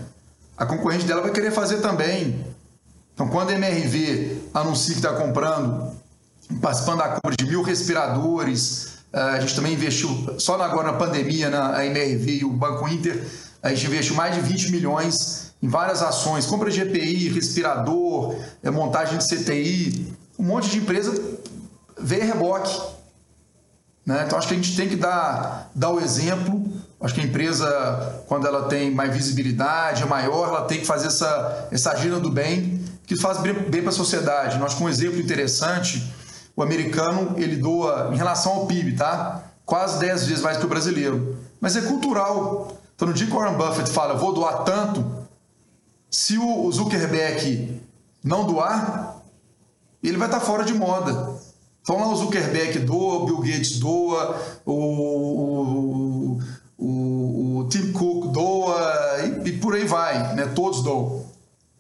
a concorrente dela vai querer fazer também. Então, quando a MRV anuncia que está comprando, participando da compra de mil respiradores, eh, a gente também investiu, só agora na pandemia, na MRV e o Banco Inter, a gente investiu mais de 20 milhões em várias ações, compra de EPI, respirador, eh, montagem de CTI, um monte de empresa veio reboque. Né? Então, acho que a gente tem que dar, dar o exemplo Acho que a empresa, quando ela tem mais visibilidade, é maior, ela tem que fazer essa, essa agenda do bem, que faz bem, para a sociedade. Nós, com um exemplo interessante, o americano, ele doa, em relação ao PIB, tá? Quase 10 vezes mais que o brasileiro. Mas é cultural. Então, no dia que o Warren Buffett fala, vou doar tanto, se o Zuckerberg não doar, ele vai estar fora de moda. Então lá o Zuckerberg doa, o Bill Gates doa, o, o, o Tim Cook doa e, e, por aí vai, né? todos doam.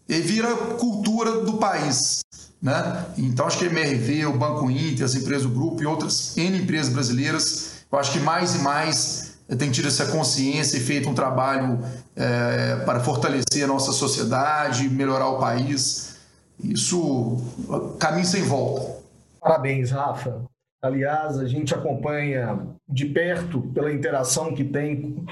E vira cultura do país. Né? Então acho que a MRV, o Banco Inter, as empresas do grupo e outras N empresas brasileiras, eu acho que mais e mais eh, tem tido essa consciência e feito um trabalho é, para fortalecer a nossa sociedade, melhorar o país. Isso, caminho sem volta. Parabéns, Rafa. Aliás, a gente acompanha de perto pela interação que tem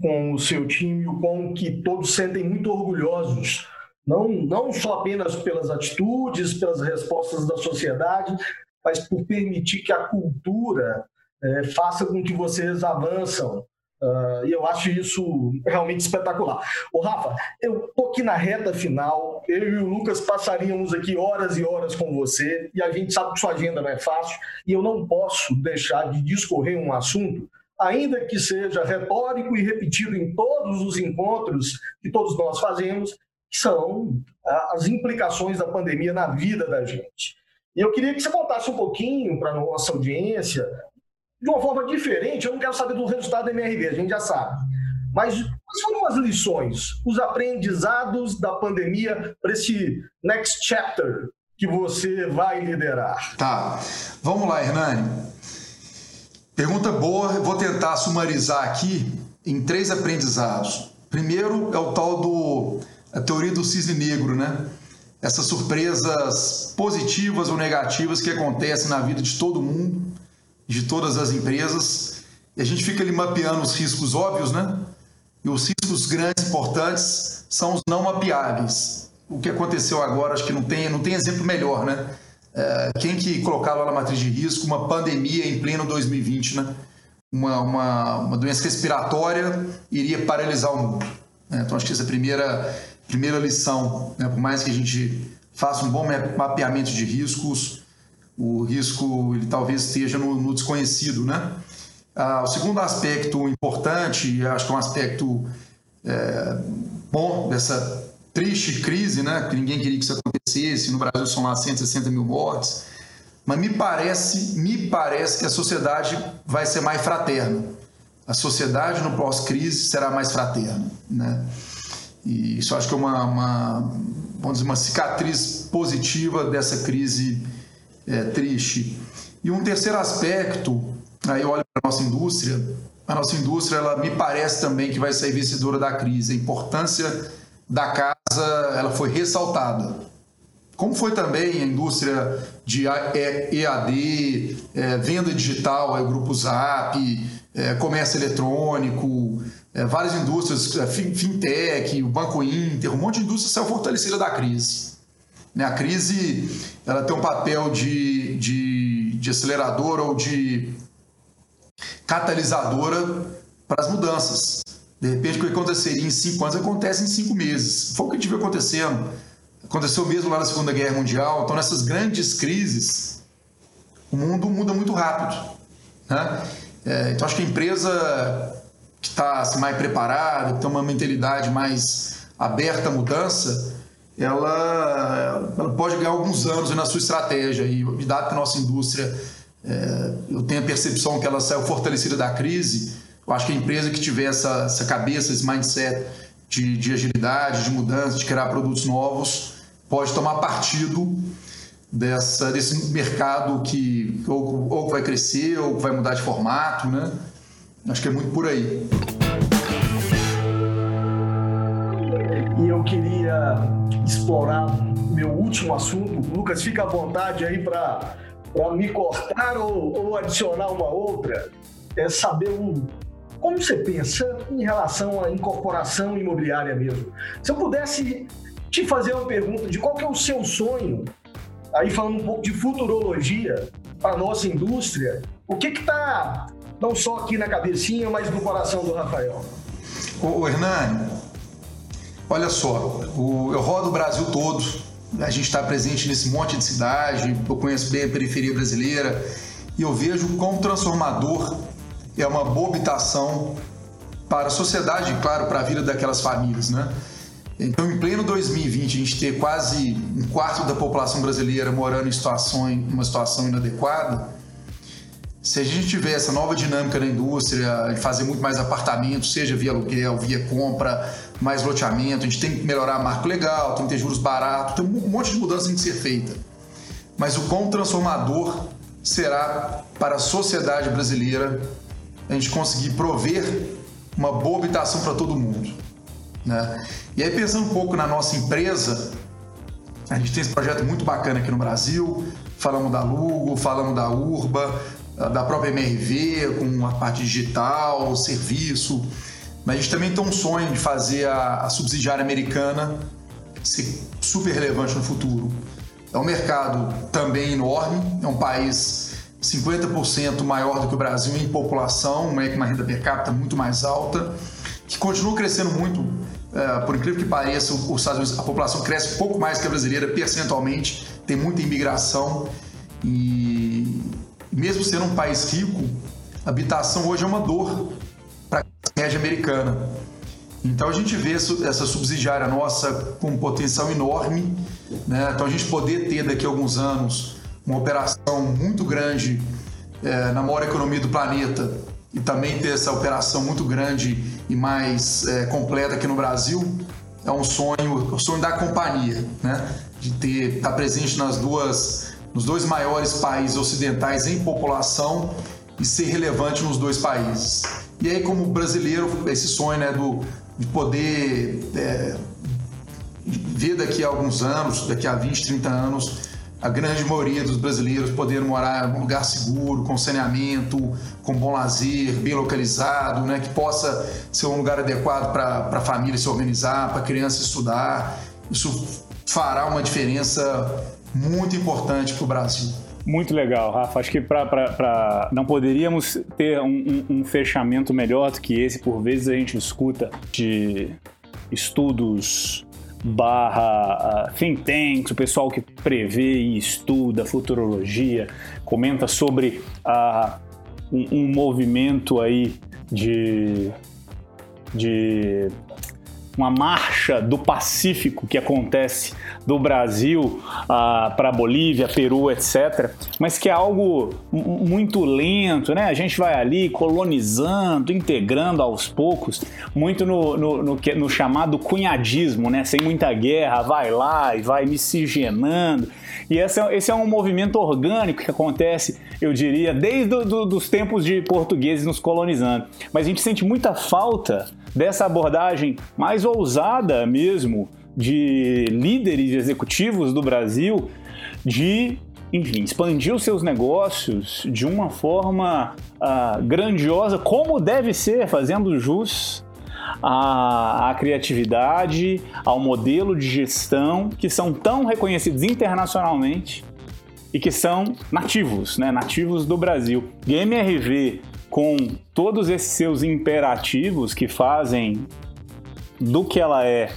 com o seu time, o quão que todos sentem muito orgulhosos, não, não só apenas pelas atitudes, pelas respostas da sociedade, mas por permitir que a cultura é, faça com que vocês avançam. Uh, e eu acho isso realmente espetacular. Ô, Rafa, eu tô aqui na reta final. Eu e o Lucas passaríamos aqui horas e horas com você, e a gente sabe que sua agenda não é fácil, e eu não posso deixar de discorrer um assunto, ainda que seja retórico e repetido em todos os encontros que todos nós fazemos, são as implicações da pandemia na vida da gente. E eu queria que você contasse um pouquinho para a nossa audiência, de uma forma diferente. Eu não quero saber do resultado da MRV, a gente já sabe. Mas quais foram as lições, os aprendizados da pandemia para esse next chapter que você vai liderar? Tá. Vamos lá, Hernani. Pergunta boa, vou tentar sumarizar aqui em três aprendizados. Primeiro é o tal do a teoria do cisne negro, né? Essas surpresas positivas ou negativas que acontecem na vida de todo mundo, de todas as empresas. E a gente fica ali mapeando os riscos óbvios, né? E os riscos grandes, importantes, são os não mapeáveis. O que aconteceu agora, acho que não tem, não tem exemplo melhor, né? É, quem que colocava na matriz de risco uma pandemia em pleno 2020, né? Uma, uma, uma doença respiratória iria paralisar o mundo. Né? Então, acho que essa é a primeira primeira lição, né? por mais que a gente faça um bom mapeamento de riscos, o risco ele talvez esteja no, no desconhecido, né? Ah, o segundo aspecto importante, acho que é um aspecto é, bom dessa triste crise, né? Que ninguém queria que isso acontecesse. No Brasil são lá 160 mil mortes, mas me parece, me parece que a sociedade vai ser mais fraterna. A sociedade no pós-crise será mais fraterna, né? E isso acho que é uma, uma, vamos dizer, uma cicatriz positiva dessa crise é, triste. E um terceiro aspecto, aí eu olho para a nossa indústria, a nossa indústria ela me parece também que vai sair vencedora da crise. A importância da casa ela foi ressaltada. Como foi também a indústria de EAD, é, venda digital, é, o grupo Zap, é, comércio eletrônico, é, várias indústrias, é, fintech, o Banco Inter, um monte de indústria saiu fortalecida da crise. Né? A crise ela tem um papel de, de, de aceleradora ou de catalisadora para as mudanças. De repente, o que aconteceria em cinco anos acontece em cinco meses. Foi o que viu acontecendo. Aconteceu mesmo lá na Segunda Guerra Mundial. Então, nessas grandes crises, o mundo muda muito rápido. Né? É, então, acho que a empresa que está assim, mais preparada, que tem uma mentalidade mais aberta à mudança, ela, ela pode ganhar alguns anos na sua estratégia. E, dado que a nossa indústria, é, eu tenho a percepção que ela saiu fortalecida da crise, eu acho que a empresa que tiver essa, essa cabeça, esse mindset de, de agilidade, de mudança, de criar produtos novos, pode tomar partido dessa, desse mercado que ou, ou vai crescer ou vai mudar de formato, né? Acho que é muito por aí. E eu queria explorar meu último assunto. Lucas, fica à vontade aí para me cortar ou, ou, adicionar uma outra. É saber um, como você pensa em relação à incorporação imobiliária mesmo. Se eu pudesse te fazer uma pergunta de qual que é o seu sonho, aí falando um pouco de futurologia para a nossa indústria, o que está não só aqui na cabecinha, mas no coração do Rafael. Ô, Hernani, olha só, o, eu rodo o Brasil todo, a gente está presente nesse monte de cidade, eu conheço bem a periferia brasileira e eu vejo quão transformador é uma boa habitação para a sociedade e, claro, para a vida daquelas famílias, né? Então, em pleno 2020, a gente ter quase um quarto da população brasileira morando em, situação, em uma situação inadequada, se a gente tiver essa nova dinâmica na indústria, de fazer muito mais apartamentos, seja via aluguel, via compra, mais loteamento, a gente tem que melhorar marco legal, tem que ter juros baratos, tem um monte de mudanças que tem que ser feita. Mas o quão transformador será para a sociedade brasileira a gente conseguir prover uma boa habitação para todo mundo. Né? E aí, pensando um pouco na nossa empresa, a gente tem esse projeto muito bacana aqui no Brasil. Falamos da Lugo, falamos da Urba, da própria MRV, com a parte digital, serviço. Mas a gente também tem um sonho de fazer a, a subsidiária americana ser super relevante no futuro. É um mercado também enorme, é um país 50% maior do que o Brasil em população, uma renda per capita muito mais alta, que continua crescendo muito. É, por incrível que pareça, os Estados Unidos, a população cresce pouco mais que a brasileira percentualmente, tem muita imigração e mesmo sendo um país rico, habitação hoje é uma dor para a média americana. Então a gente vê essa subsidiária nossa com um potencial enorme. Né? Então a gente poder ter daqui a alguns anos uma operação muito grande é, na maior economia do planeta e também ter essa operação muito grande e mais é, completa aqui no Brasil é um sonho, o um sonho da companhia, né? De ter estar tá presente nas duas, nos dois maiores países ocidentais em população e ser relevante nos dois países. E aí, como brasileiro, esse sonho né, do, de poder é, ver daqui a alguns anos, daqui a 20, 30 anos, a grande maioria dos brasileiros poder morar em um lugar seguro, com saneamento, com bom lazer, bem localizado, né, que possa ser um lugar adequado para a família se organizar, para a criança estudar. Isso fará uma diferença muito importante para o Brasil. Muito legal, Rafa. Acho que pra, pra, pra... não poderíamos ter um, um, um, fechamento melhor do que esse. Por vezes a gente escuta de estudos barra uh, think tanks, o pessoal que prevê e estuda futurologia, comenta sobre uh, um, um movimento aí de, de uma marcha do Pacífico que acontece do Brasil ah, para Bolívia, Peru, etc. Mas que é algo muito lento, né? A gente vai ali colonizando, integrando aos poucos, muito no, no, no, no chamado cunhadismo, né? Sem muita guerra, vai lá e vai miscigenando. E esse é, esse é um movimento orgânico que acontece, eu diria, desde os tempos de portugueses nos colonizando. Mas a gente sente muita falta dessa abordagem mais ousada mesmo de líderes executivos do Brasil de enfim, expandir os seus negócios de uma forma uh, grandiosa, como deve ser, fazendo jus à, à, criatividade, ao modelo de gestão que são tão reconhecidos internacionalmente e que são nativos, né, nativos do Brasil. A MRV, com todos esses seus imperativos que fazem do que ela é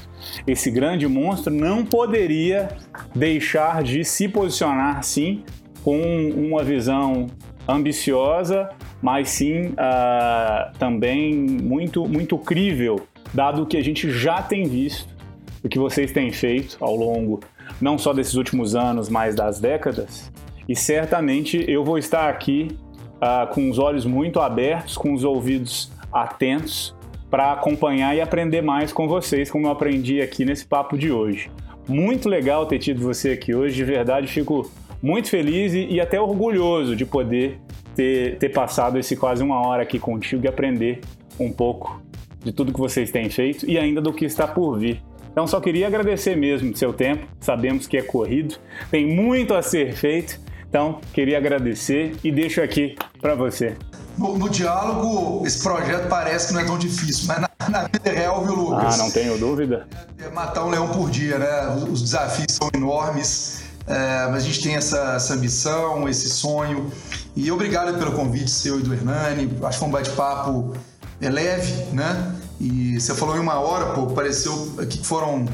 esse grande monstro, não poderia deixar de se posicionar, sim, com uma visão ambiciosa, mas sim uh, também muito, muito crível, dado o que a gente já tem visto, o que vocês têm feito ao longo não só desses últimos anos, mas das décadas. E certamente eu vou estar aqui uh, com os olhos muito abertos, com os ouvidos atentos para acompanhar e aprender mais com vocês, como eu aprendi aqui nesse papo de hoje. Muito legal ter tido você aqui hoje, de verdade fico muito feliz e, e até orgulhoso de poder ter, ter passado esse quase uma hora aqui contigo e aprender um pouco de tudo que vocês têm feito e ainda do que está por vir. Então só queria agradecer mesmo seu tempo, sabemos que é corrido, tem muito a ser feito, então queria agradecer e deixo aqui para você no, no, diálogo, esse projeto parece que não é tão difícil, mas na, na vida real, viu, Lucas? Ah, não tenho dúvida. É, é matar um leão por dia, né? Os, os desafios são enormes, é, mas a gente tem essa, essa ambição, esse sonho. E obrigado pelo convite seu e do Hernani. Acho que foi um bate-papo é, leve, né? E você falou em uma hora, pô, pareceu que foram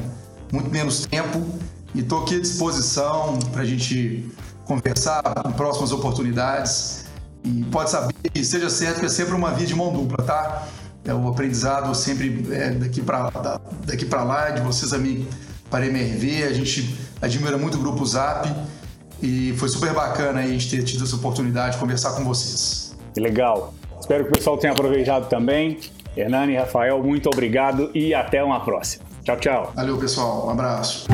muito menos tempo. E estou aqui à disposição para a gente conversar em próximas oportunidades. E pode saber, seja certo que é sempre uma via de mão dupla, tá? É o aprendizado sempre é, daqui para daqui para lá, de vocês a mim para MRV. A gente admira muito o grupo Zap e foi super bacana a gente ter tido essa oportunidade de conversar com vocês. Que legal. Espero que o pessoal tenha aproveitado também. Hernani e Rafael, muito obrigado e até uma próxima. Tchau, tchau. Valeu, pessoal. Um abraço.